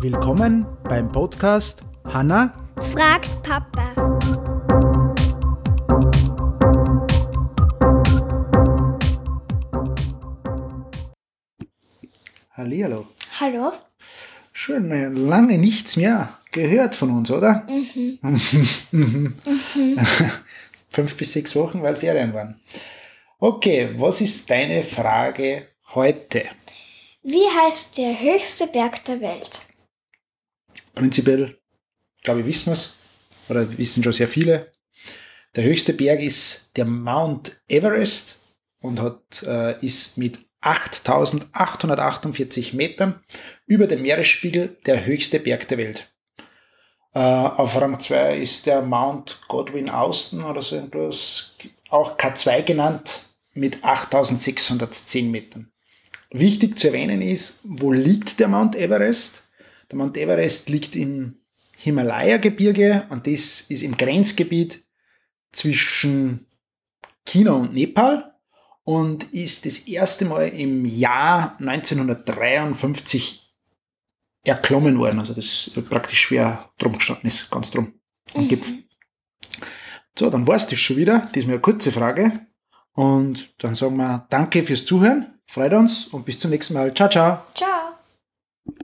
Willkommen beim Podcast Hanna fragt Papa. Hallihallo. Hallo? Schön, äh, lange nichts mehr gehört von uns, oder? Mhm. Fünf bis sechs Wochen, weil Ferien waren. Okay, was ist deine Frage heute? Wie heißt der höchste Berg der Welt? Prinzipiell, glaube ich, wissen wir es. Oder wissen schon sehr viele. Der höchste Berg ist der Mount Everest und hat, äh, ist mit 8848 Metern über dem Meeresspiegel der höchste Berg der Welt. Äh, auf Rang 2 ist der Mount Godwin Austen oder so etwas, auch K2 genannt, mit 8610 Metern. Wichtig zu erwähnen ist, wo liegt der Mount Everest? Der Mount Everest liegt im Himalaya-Gebirge und das ist im Grenzgebiet zwischen China und Nepal und ist das erste Mal im Jahr 1953 erklommen worden. Also das praktisch schwer drum gestanden ist, ganz drum am mhm. Gipfel. So, dann war es das schon wieder. Das ist mir eine kurze Frage. Und dann sagen wir Danke fürs Zuhören, freut uns und bis zum nächsten Mal. Ciao, ciao. Ciao.